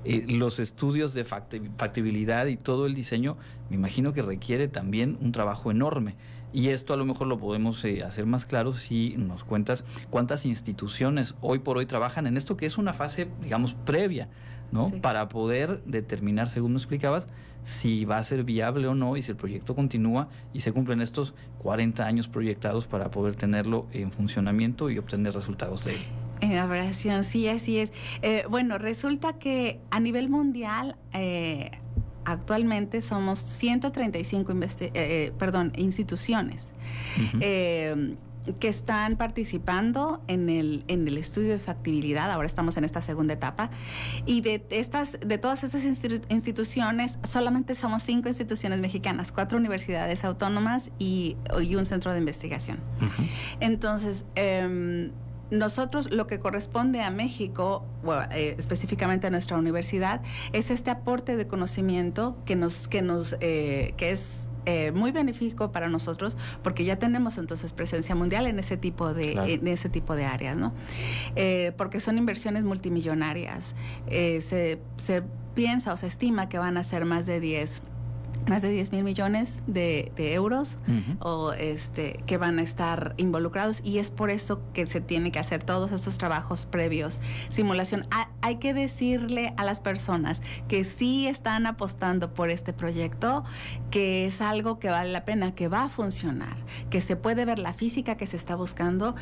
eh, los estudios de factibilidad y todo el diseño, me imagino que requiere también un trabajo enorme. Y esto a lo mejor lo podemos eh, hacer más claro si nos cuentas cuántas instituciones hoy por hoy trabajan en esto, que es una fase, digamos, previa, ¿no? Para poder determinar, según nos explicabas, si va a ser viable o no y si el proyecto continúa y se cumplen estos 40 años proyectados para poder tenerlo en funcionamiento y obtener resultados de él. En sí, así es. Eh, bueno, resulta que a nivel mundial, eh, actualmente somos 135 eh, perdón, instituciones que están participando en el, en el estudio de factibilidad. Ahora estamos en esta segunda etapa. Y de, estas, de todas estas instituciones, solamente somos cinco instituciones mexicanas, cuatro universidades autónomas y, un centro de investigación. Entonces, em, nosotros lo que corresponde a México, eh, específicamente a nuestra universidad, es este aporte de conocimiento que nos, que nos, eh, que es eh, muy benéfico para nosotros porque ya tenemos entonces presencia mundial en ese tipo de, en ese tipo de áreas, ¿no? porque son inversiones multimillonarias. se, se piensa o se estima que van a ser más de 10 más de 10 mil millones de, euros o este que van a estar involucrados y es por eso que se tiene que hacer todos estos trabajos previos. Simulación hay que decirle a las personas que sí están apostando por este proyecto que es algo que vale la pena que va a funcionar que se puede ver la física que se está buscando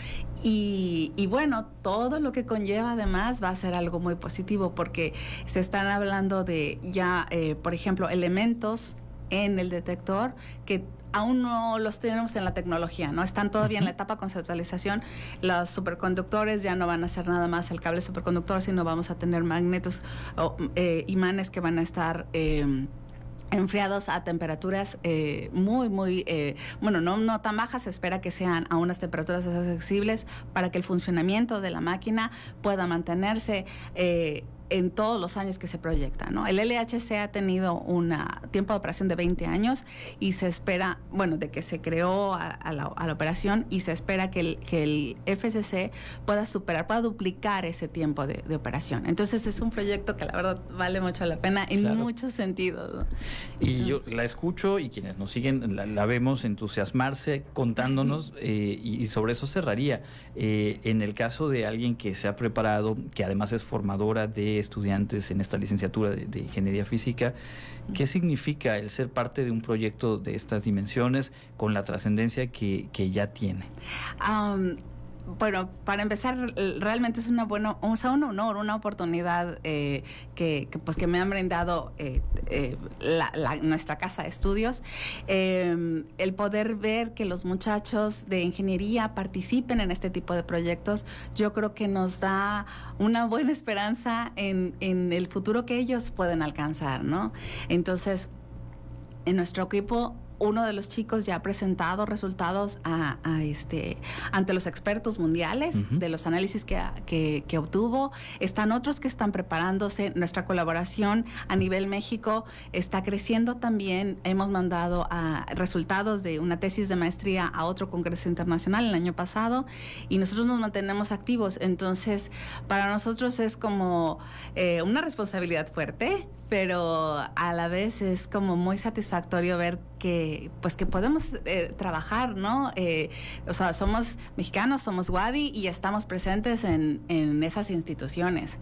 y, bueno todo lo que conlleva además va a ser algo muy positivo porque se están hablando de ya eh, por ejemplo elementos en el detector que aún no los tenemos en la tecnología, ¿no? Están todavía en la etapa conceptualización. Los superconductores ya no van a ser nada más el cable superconductor, sino vamos a tener magnetos o eh, imanes que van a estar... Eh, enfriados a temperaturas eh, muy, muy, eh, bueno, no, no tan bajas, se espera que sean a unas temperaturas accesibles para que el funcionamiento de la máquina pueda mantenerse. Eh, en todos los años que se proyecta. ¿no? El LHC ha tenido un tiempo de operación de 20 años y se espera, bueno, de que se creó a, la, operación y se espera que el, que el, FCC pueda superar, pueda duplicar ese tiempo de, operación. Entonces es un proyecto que la verdad vale mucho la pena en muchos sentidos. Y yo la escucho y quienes nos siguen la, vemos entusiasmarse contándonos eh, y, sobre eso cerraría. Eh, en el caso de alguien que se ha preparado, que además es formadora de estudiantes en esta licenciatura de, ingeniería física. ¿Qué significa el ser parte de un proyecto de estas dimensiones con la trascendencia que, ya tiene? Bueno, para empezar, realmente es una buena, o sea, un honor, una oportunidad eh, que, pues que me han brindado eh, eh, nuestra casa de estudios, em, el poder ver que los muchachos de ingeniería participen en este tipo de proyectos, yo creo que nos da una buena esperanza en, en el futuro que ellos pueden alcanzar, ¿no? Entonces, en nuestro equipo uno de los chicos ya ha presentado resultados a, este, ante los expertos mundiales de los análisis que, que, obtuvo. Están otros que están preparándose. Nuestra colaboración a nivel México está creciendo también. Hemos mandado a resultados de una tesis de maestría a otro congreso internacional el año pasado y nosotros nos mantenemos activos. Entonces, para nosotros es como eh, una responsabilidad fuerte pero a la vez es como muy satisfactorio ver que pues que podemos eh, trabajar, ¿no? Eh, o sea, somos mexicanos, somos Wadi y estamos presentes en, en esas instituciones.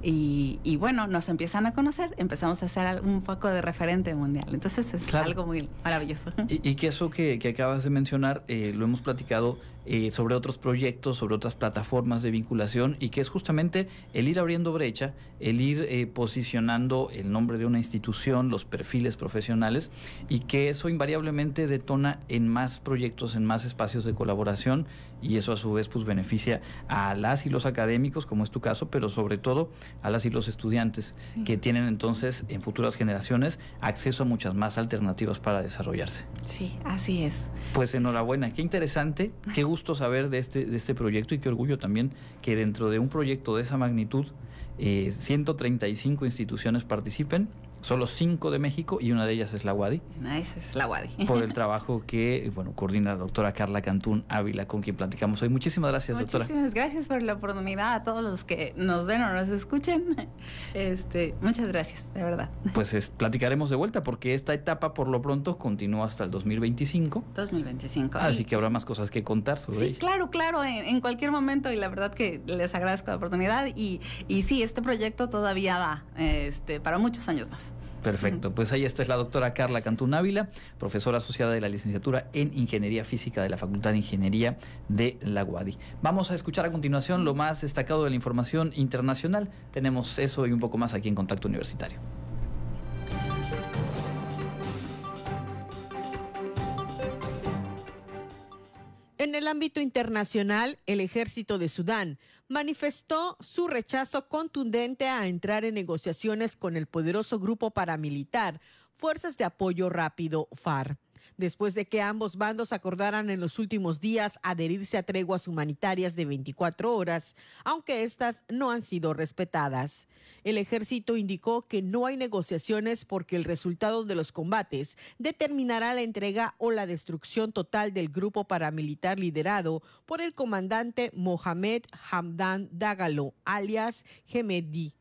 Y, bueno, nos empiezan a conocer, empezamos a ser un poco de referente mundial. Entonces es algo muy maravilloso. Y, que eso que, acabas de mencionar, eh, lo hemos platicado eh, sobre otros proyectos, sobre otras plataformas de vinculación y que es justamente el ir abriendo brecha, el ir eh, posicionando el nombre de una institución, los perfiles profesionales y que eso invariablemente detona en más proyectos, en más espacios de colaboración y eso a su vez pues beneficia a las y los académicos, como es tu caso, pero sobre todo a las y los estudiantes que tienen entonces en futuras generaciones acceso a muchas más alternativas para desarrollarse. Sí, así es. Pues enhorabuena, qué interesante, qué gusto gusto saber de este, de este proyecto y qué orgullo también que dentro de un proyecto de esa magnitud eh, 135 instituciones participen Solo cinco de México y una de ellas es la UADI. Una de esas es la UADI. Por el trabajo que, bueno, coordina la doctora Carla Cantún Ávila, con quien platicamos hoy. Muchísimas gracias, doctora. Muchísimas gracias por la oportunidad a todos los que nos ven o nos escuchen. Este, muchas gracias, de verdad. Pues platicaremos de vuelta porque esta etapa por lo pronto continúa hasta el 2025. 2025. Así que habrá más cosas que contar sobre Sí, claro, claro, en, cualquier momento y la verdad que les agradezco la oportunidad y, y sí, este proyecto todavía va este, para muchos años más. Perfecto, pues ahí está es la doctora Carla Cantún Ávila, profesora asociada de la licenciatura en Ingeniería Física de la Facultad de Ingeniería de la UADI. Vamos a escuchar a continuación lo más destacado de la información internacional. Tenemos eso y un poco más aquí en Contacto Universitario. En el ámbito internacional, el ejército de Sudán manifestó su rechazo contundente a entrar en negociaciones con el poderoso grupo paramilitar Fuerzas de Apoyo Rápido FAR después de que ambos bandos acordaran en los últimos días adherirse a treguas humanitarias de 24 horas, aunque estas no han sido respetadas. El ejército indicó que no hay negociaciones porque el resultado de los combates determinará la entrega o la destrucción total del grupo paramilitar liderado por el comandante Mohamed Hamdan Dagalo, alias Gemedi.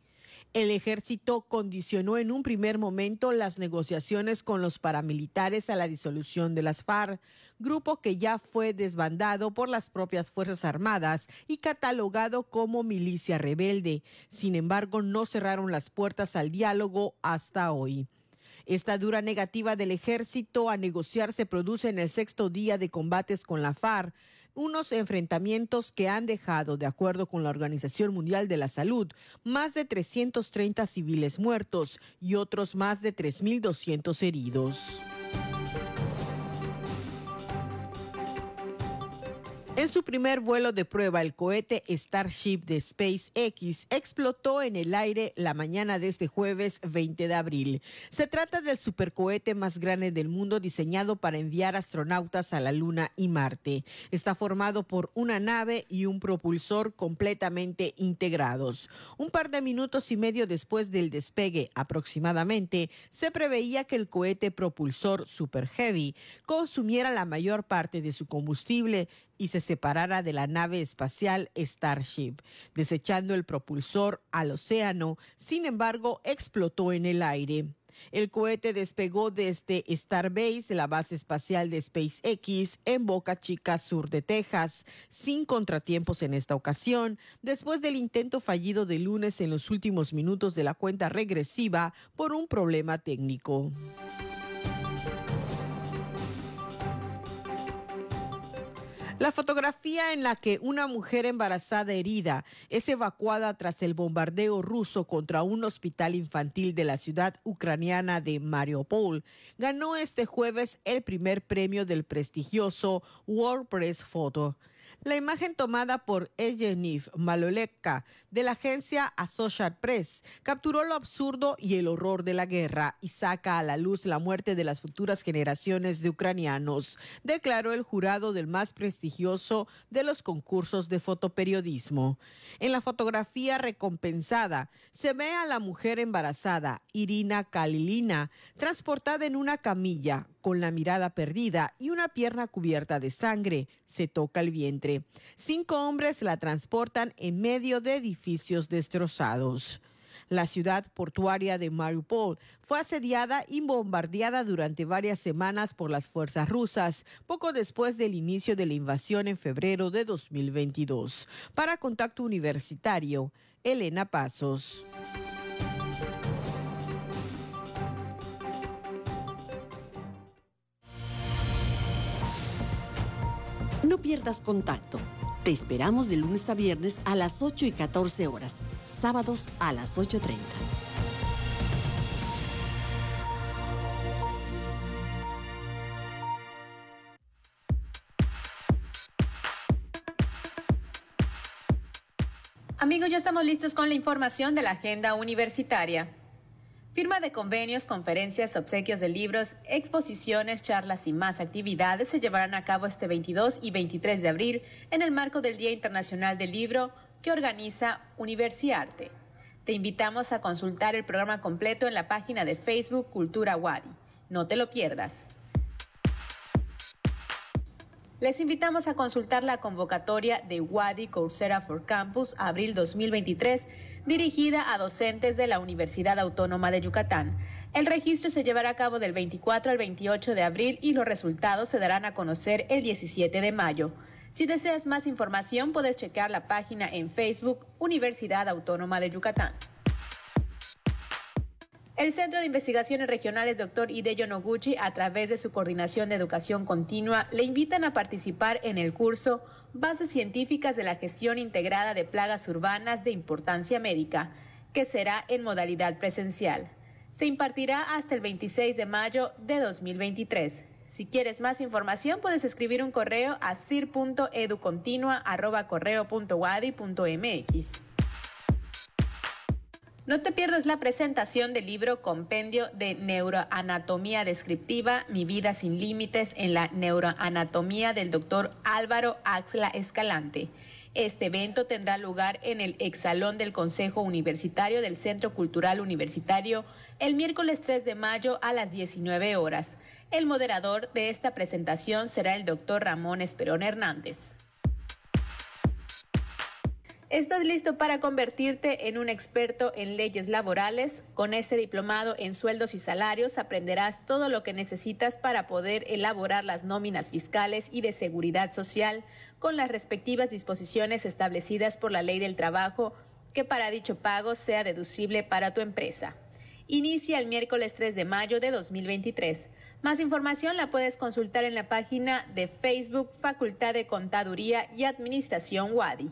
El ejército condicionó en un primer momento las negociaciones con los paramilitares a la disolución de las FARC, grupo que ya fue desbandado por las propias Fuerzas Armadas y catalogado como milicia rebelde. Sin embargo, no cerraron las puertas al diálogo hasta hoy. Esta dura negativa del ejército a negociar se produce en el sexto día de combates con la FARC, unos enfrentamientos que han dejado, de acuerdo con la Organización Mundial de la Salud, más de 330 civiles muertos y otros más de 3.200 heridos. En su primer vuelo de prueba, el cohete Starship de SpaceX explotó en el aire la mañana de este jueves 20 de abril. Se trata del supercohete más grande del mundo diseñado para enviar astronautas a la Luna y Marte. Está formado por una nave y un propulsor completamente integrados. Un par de minutos y medio después del despegue aproximadamente, se preveía que el cohete propulsor Super Heavy consumiera la mayor parte de su combustible y se separara de la nave espacial Starship, desechando el propulsor al océano, sin embargo explotó en el aire. El cohete despegó desde Starbase, la base espacial de SpaceX, en Boca Chica, sur de Texas, sin contratiempos en esta ocasión, después del intento fallido de lunes en los últimos minutos de la cuenta regresiva por un problema técnico. La fotografía en la que una mujer embarazada herida es evacuada tras el bombardeo ruso contra un hospital infantil de la ciudad ucraniana de Mariupol ganó este jueves el primer premio del prestigioso World Press Photo. La imagen tomada por Evgeniy Maloleka de la agencia Associated Press capturó lo absurdo y el horror de la guerra y saca a la luz la muerte de las futuras generaciones de ucranianos, declaró el jurado del más prestigioso de los concursos de fotoperiodismo. En la fotografía recompensada se ve a la mujer embarazada, Irina Kalilina, transportada en una camilla con la mirada perdida y una pierna cubierta de sangre. Se toca el vientre. Cinco hombres la transportan en medio de edificios destrozados. La ciudad portuaria de Mariupol fue asediada y bombardeada durante varias semanas por las fuerzas rusas, poco después del inicio de la invasión en febrero de 2022. Para Contacto Universitario, Elena Pasos. No pierdas contacto. Te esperamos de lunes a viernes a las 8 y 14 horas, sábados a las 8.30. Amigos, ya estamos listos con la información de la agenda universitaria. Firma de convenios, conferencias, obsequios de libros, exposiciones, charlas y más actividades se llevarán a cabo este 22 y 23 de abril en el marco del Día Internacional del Libro que organiza Universiarte. Te invitamos a consultar el programa completo en la página de Facebook Cultura Wadi. No te lo pierdas. Les invitamos a consultar la convocatoria de Wadi Coursera for Campus Abril 2023 dirigida a docentes de la Universidad Autónoma de Yucatán. El registro se llevará a cabo del 24 al 28 de abril y los resultados se darán a conocer el 17 de mayo. Si deseas más información, puedes checar la página en Facebook Universidad Autónoma de Yucatán. El Centro de Investigaciones Regionales Dr. Hideyo Noguchi, a través de su coordinación de educación continua, le invitan a participar en el curso Bases Científicas de la Gestión Integrada de Plagas Urbanas de Importancia Médica, que será en modalidad presencial. Se impartirá hasta el 26 de mayo de 2023. Si quieres más información, puedes escribir un correo a cir.educontinua.correo.wadi.mx. No te pierdas la presentación del libro Compendio de Neuroanatomía Descriptiva, Mi vida sin límites en la neuroanatomía del doctor Álvaro Axla Escalante. Este evento tendrá lugar en el exalón del Consejo Universitario del Centro Cultural Universitario el miércoles 3 de mayo a las 19 horas. El moderador de esta presentación será el doctor Ramón Esperón Hernández. ¿Estás listo para convertirte en un experto en leyes laborales? Con este diplomado en sueldos y salarios aprenderás todo lo que necesitas para poder elaborar las nóminas fiscales y de seguridad social con las respectivas disposiciones establecidas por la ley del trabajo que para dicho pago sea deducible para tu empresa. Inicia el miércoles 3 de mayo de 2023. Más información la puedes consultar en la página de Facebook Facultad de Contaduría y Administración WADI.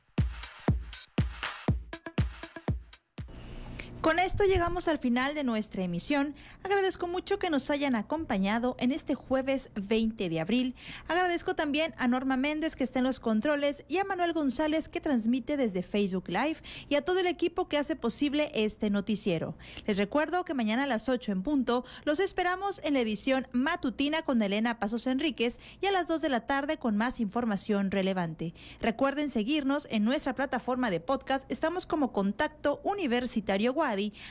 Con esto llegamos al final de nuestra emisión. Agradezco mucho que nos hayan acompañado en este jueves 20 de abril. Agradezco también a Norma Méndez que está en los controles y a Manuel González que transmite desde Facebook Live y a todo el equipo que hace posible este noticiero. Les recuerdo que mañana a las 8 en punto los esperamos en la edición matutina con Elena Pasos Enríquez y a las 2 de la tarde con más información relevante. Recuerden seguirnos en nuestra plataforma de podcast. Estamos como Contacto Universitario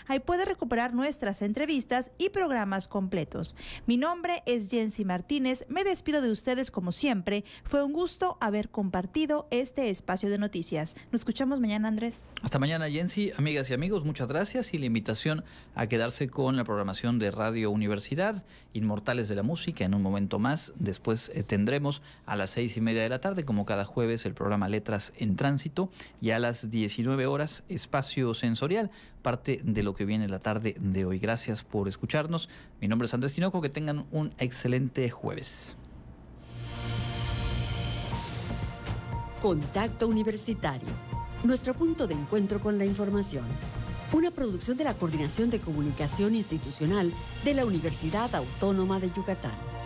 Ahí puede recuperar nuestras entrevistas y programas completos. Mi nombre es Jensi Martínez, me despido de ustedes como siempre. Fue un gusto haber compartido este espacio de noticias. Nos escuchamos mañana, Andrés. Hasta mañana, Jensi. Amigas y amigos, muchas gracias y la invitación a quedarse con la programación de Radio Universidad, Inmortales de la Música, en un momento más. Después eh, tendremos a las seis y media de la tarde, como cada jueves, el programa Letras en Tránsito y a las 19 horas, Espacio Sensorial parte de lo que viene la tarde de hoy. Gracias por escucharnos. Mi nombre es Andrés Tinoco. Que tengan un excelente jueves. Contacto Universitario. Nuestro punto de encuentro con la información. Una producción de la Coordinación de Comunicación Institucional de la Universidad Autónoma de Yucatán.